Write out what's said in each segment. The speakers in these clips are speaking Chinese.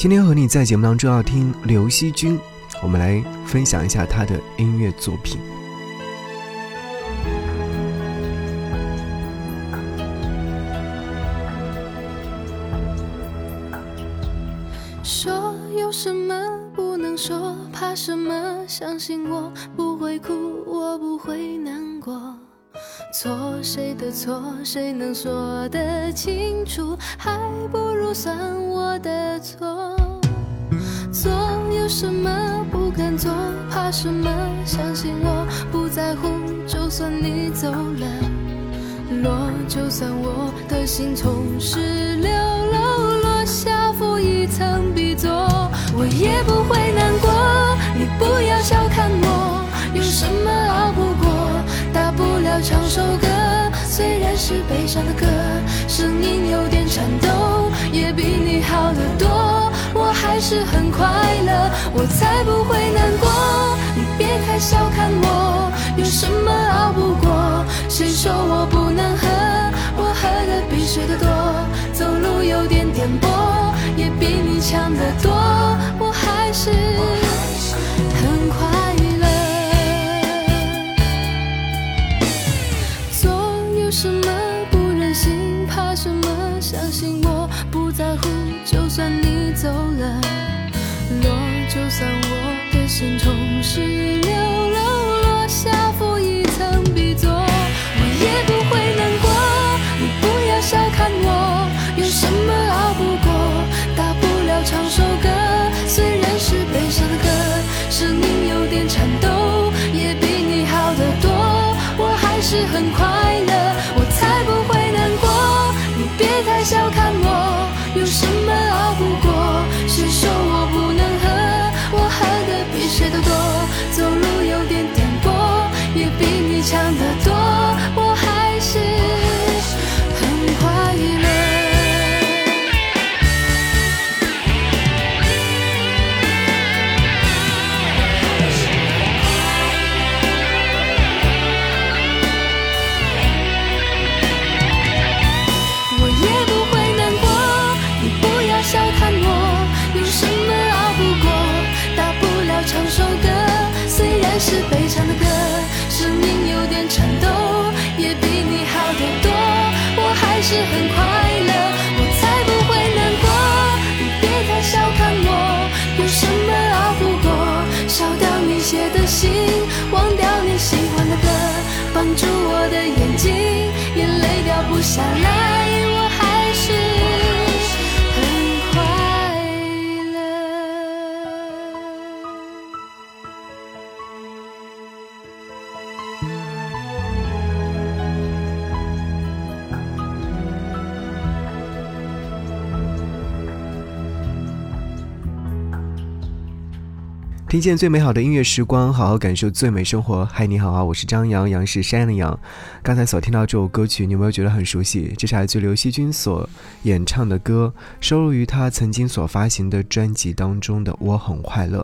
今天和你在节目当中要听刘惜君，我们来分享一下他的音乐作品。说有什么不能说，怕什么？相信我不会哭，我不会难过。错谁的错，谁能说得清楚？还不如算我的错。做有什么不敢做，怕什么？相信我不在乎，就算你走了，落就算我的心从十六楼落下，负一层 B 座，我也不会难过。你不要小看我，有什么熬不过？大不了唱首歌，虽然是悲伤的歌，声音有点颤抖，也比你好得多。还是很快乐，我才不会难过。你别太小看我，有什么熬不过？谁说我不能喝？我喝的比谁的多，走路有点颠簸，也比你强得多。我就算听见最美好的音乐时光，好好感受最美生活。嗨，你好啊，我是张扬，杨是山的杨。刚才所听到这首歌曲，你有没有觉得很熟悉？这是来自刘惜君所演唱的歌，收录于她曾经所发行的专辑当中的《我很快乐》。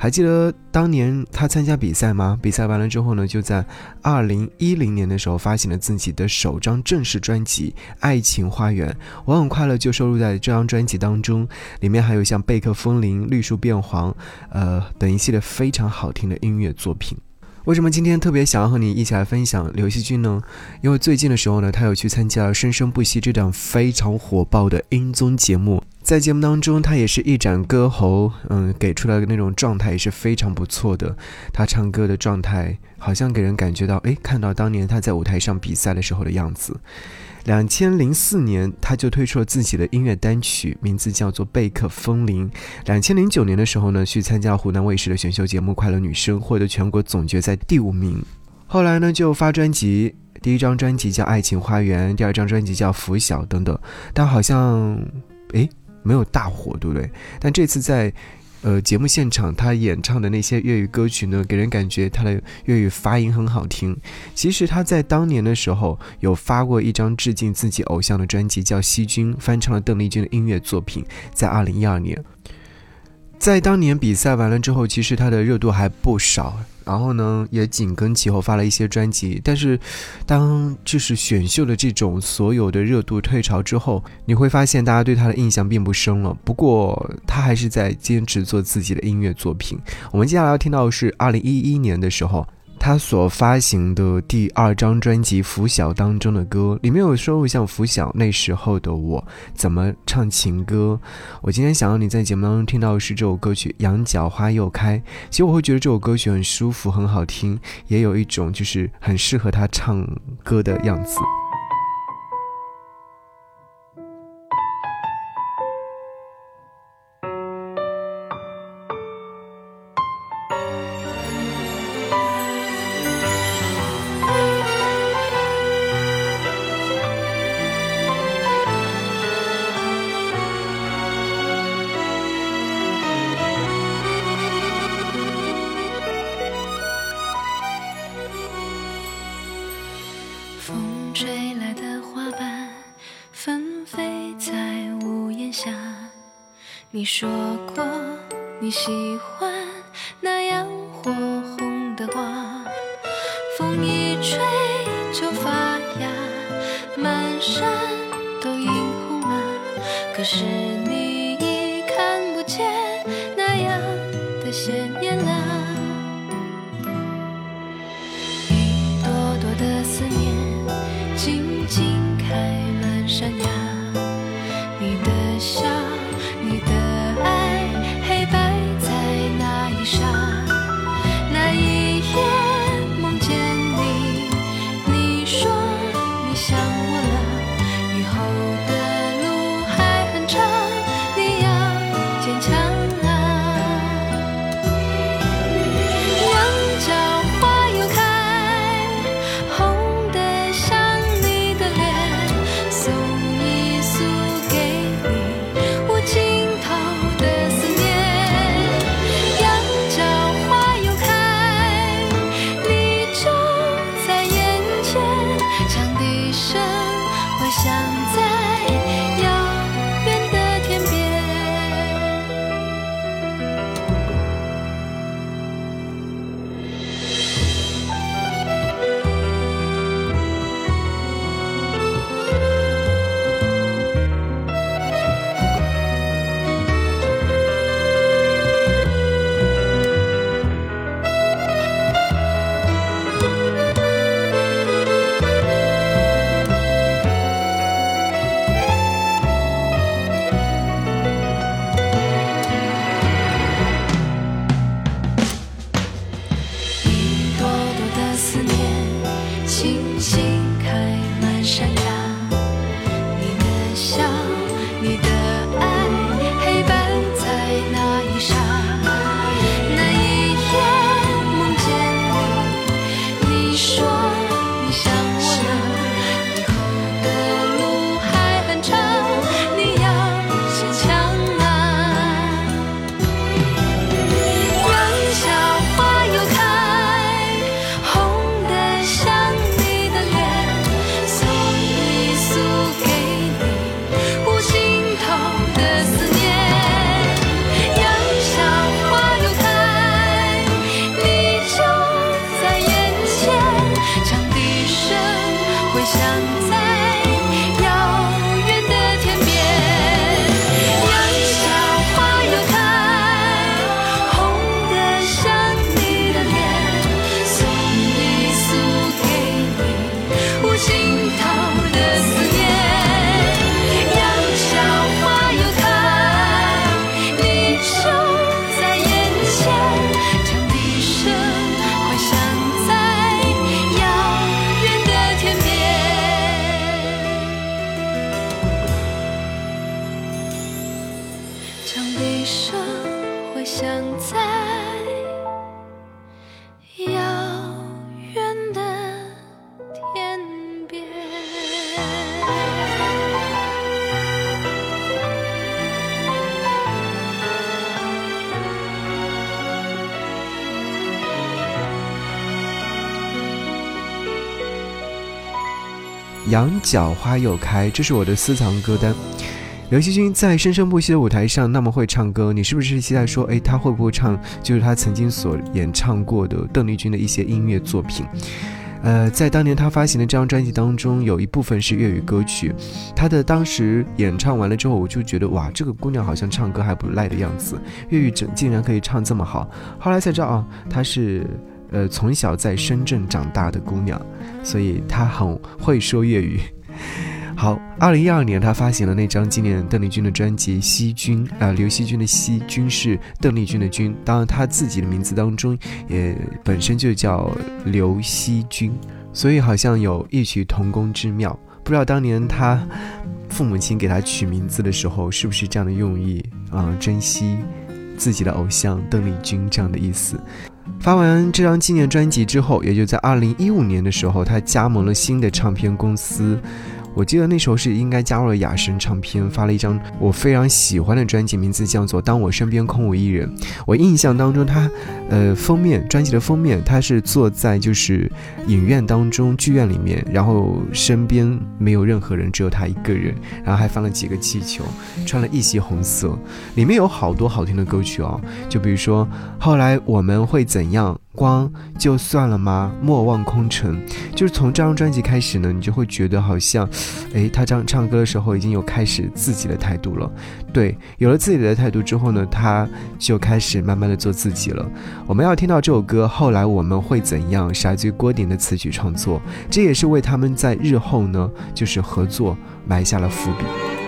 还记得当年他参加比赛吗？比赛完了之后呢，就在二零一零年的时候发行了自己的首张正式专辑《爱情花园》，我很快乐就收录在这张专辑当中，里面还有像贝克风铃、绿树变黄，呃等一系列非常好听的音乐作品。为什么今天特别想要和你一起来分享刘惜君呢？因为最近的时候呢，他有去参加了《生生不息》这档非常火爆的音综节目，在节目当中，他也是一展歌喉，嗯，给出来的那种状态也是非常不错的。他唱歌的状态，好像给人感觉到，哎，看到当年他在舞台上比赛的时候的样子。两千零四年，他就推出了自己的音乐单曲，名字叫做《贝克风铃》。两千零九年的时候呢，去参加湖南卫视的选秀节目《快乐女声》，获得全国总决赛第五名。后来呢，就发专辑，第一张专辑叫《爱情花园》，第二张专辑叫《拂晓》等等，但好像，诶，没有大火，对不对？但这次在呃，节目现场他演唱的那些粤语歌曲呢，给人感觉他的粤语发音很好听。其实他在当年的时候有发过一张致敬自己偶像的专辑，叫《惜君》，翻唱了邓丽君的音乐作品，在二零一二年。在当年比赛完了之后，其实他的热度还不少。然后呢也紧跟其后发了一些专辑。但是，当就是选秀的这种所有的热度退潮之后，你会发现大家对他的印象并不深了。不过他还是在坚持做自己的音乐作品。我们接下来要听到的是二零一一年的时候。他所发行的第二张专辑《拂晓》当中的歌，里面有收录像《拂晓》那时候的我怎么唱情歌。我今天想要你在节目当中听到的是这首歌曲《羊角花又开》。其实我会觉得这首歌曲很舒服，很好听，也有一种就是很适合他唱歌的样子。你说过你喜欢那样火红的花，风一吹就发芽，满山都映红了。可是羊角花又开，这是我的私藏歌单。刘惜君在生生不息的舞台上那么会唱歌，你是不是期待说，哎，他会不会唱就是他曾经所演唱过的邓丽君的一些音乐作品？呃，在当年他发行的这张专辑当中，有一部分是粤语歌曲。他的当时演唱完了之后，我就觉得哇，这个姑娘好像唱歌还不赖的样子，粤语整竟然可以唱这么好。后来才知道啊，她是呃从小在深圳长大的姑娘，所以她很会说粤语。好，二零一二年，她发行了那张纪念邓丽君的专辑《惜君》啊，刘惜君的惜君是邓丽君的君，当然她自己的名字当中也本身就叫刘惜君，所以好像有异曲同工之妙。不知道当年她父母亲给她取名字的时候是不是这样的用意啊？珍惜自己的偶像邓丽君这样的意思。发完这张纪念专辑之后，也就在二零一五年的时候，他加盟了新的唱片公司。我记得那时候是应该加入了雅神唱片，发了一张我非常喜欢的专辑，名字叫做《当我身边空无一人》。我印象当中，他，呃，封面专辑的封面，他是坐在就是影院当中剧院里面，然后身边没有任何人，只有他一个人，然后还放了几个气球，穿了一袭红色，里面有好多好听的歌曲哦，就比如说后来我们会怎样。光就算了吗？莫忘空城，就是从这张专辑开始呢，你就会觉得好像，诶，他唱唱歌的时候已经有开始自己的态度了。对，有了自己的态度之后呢，他就开始慢慢的做自己了。我们要听到这首歌，后来我们会怎样？是来自于郭顶的词曲创作，这也是为他们在日后呢，就是合作埋下了伏笔。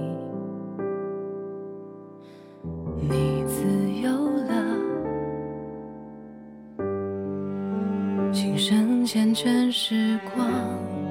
时光，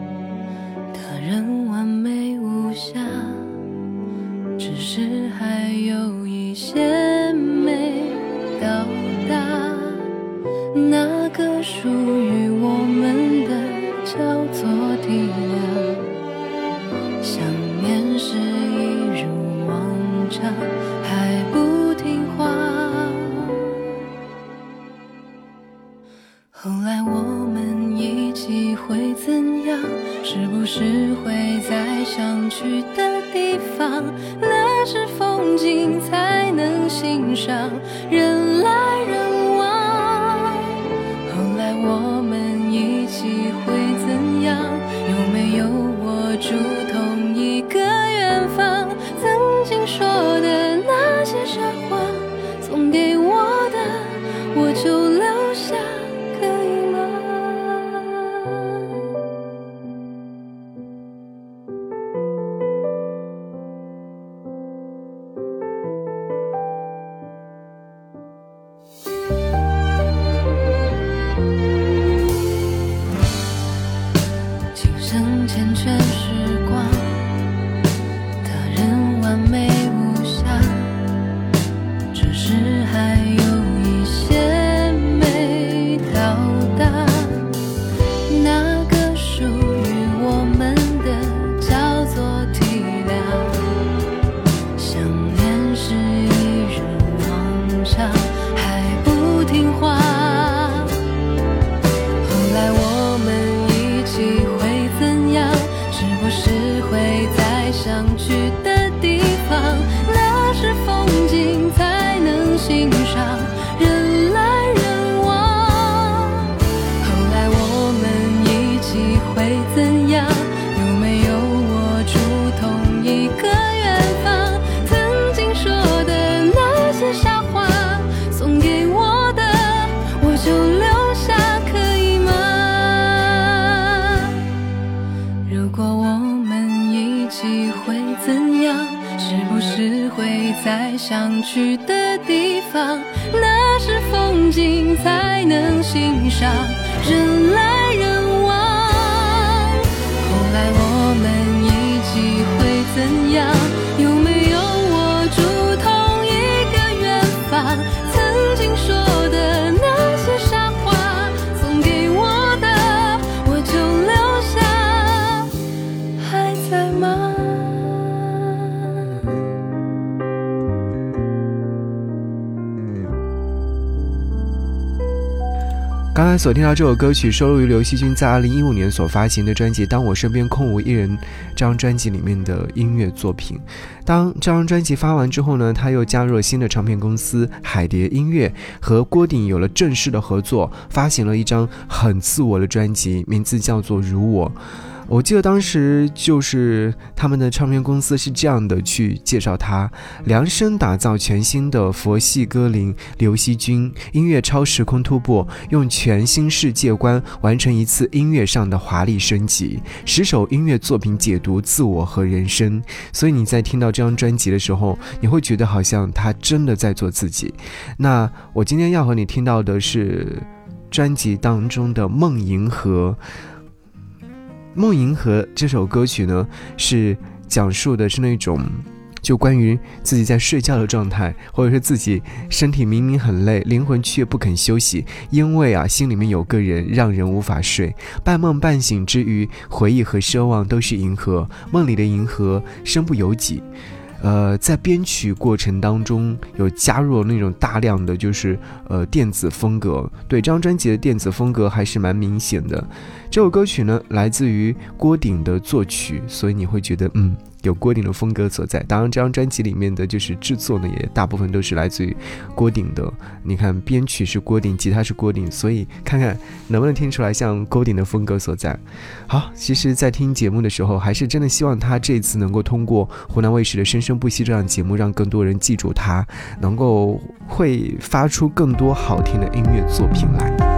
会怎样？是不是会在想去的地方？那是风景才能欣赏，人来人往。后来我们一起会怎样？刚才所听到这首歌曲收录于刘惜君在二零一五年所发行的专辑《当我身边空无一人》这张专辑里面的音乐作品。当这张专辑发完之后呢，他又加入了新的唱片公司海蝶音乐，和郭顶有了正式的合作，发行了一张很自我的专辑，名字叫做《如我》。我记得当时就是他们的唱片公司是这样的去介绍他：量身打造全新的佛系歌灵刘惜君，音乐超时空突破，用全新世界观完成一次音乐上的华丽升级。十首音乐作品解读自我和人生，所以你在听到这张专辑的时候，你会觉得好像他真的在做自己。那我今天要和你听到的是专辑当中的《梦银河》。《梦银河》这首歌曲呢，是讲述的是那种，就关于自己在睡觉的状态，或者是自己身体明明很累，灵魂却不肯休息，因为啊，心里面有个人让人无法睡。半梦半醒之余，回忆和奢望都是银河，梦里的银河身不由己。呃，在编曲过程当中有加入了那种大量的就是呃电子风格，对这张专辑的电子风格还是蛮明显的。这首歌曲呢来自于郭顶的作曲，所以你会觉得嗯。有郭顶的风格所在，当然这张专辑里面的就是制作呢，也大部分都是来自于郭顶的。你看编曲是郭顶，吉他是郭顶，所以看看能不能听出来像郭顶的风格所在。好，其实，在听节目的时候，还是真的希望他这次能够通过湖南卫视的《生生不息》这档节目，让更多人记住他，能够会发出更多好听的音乐作品来。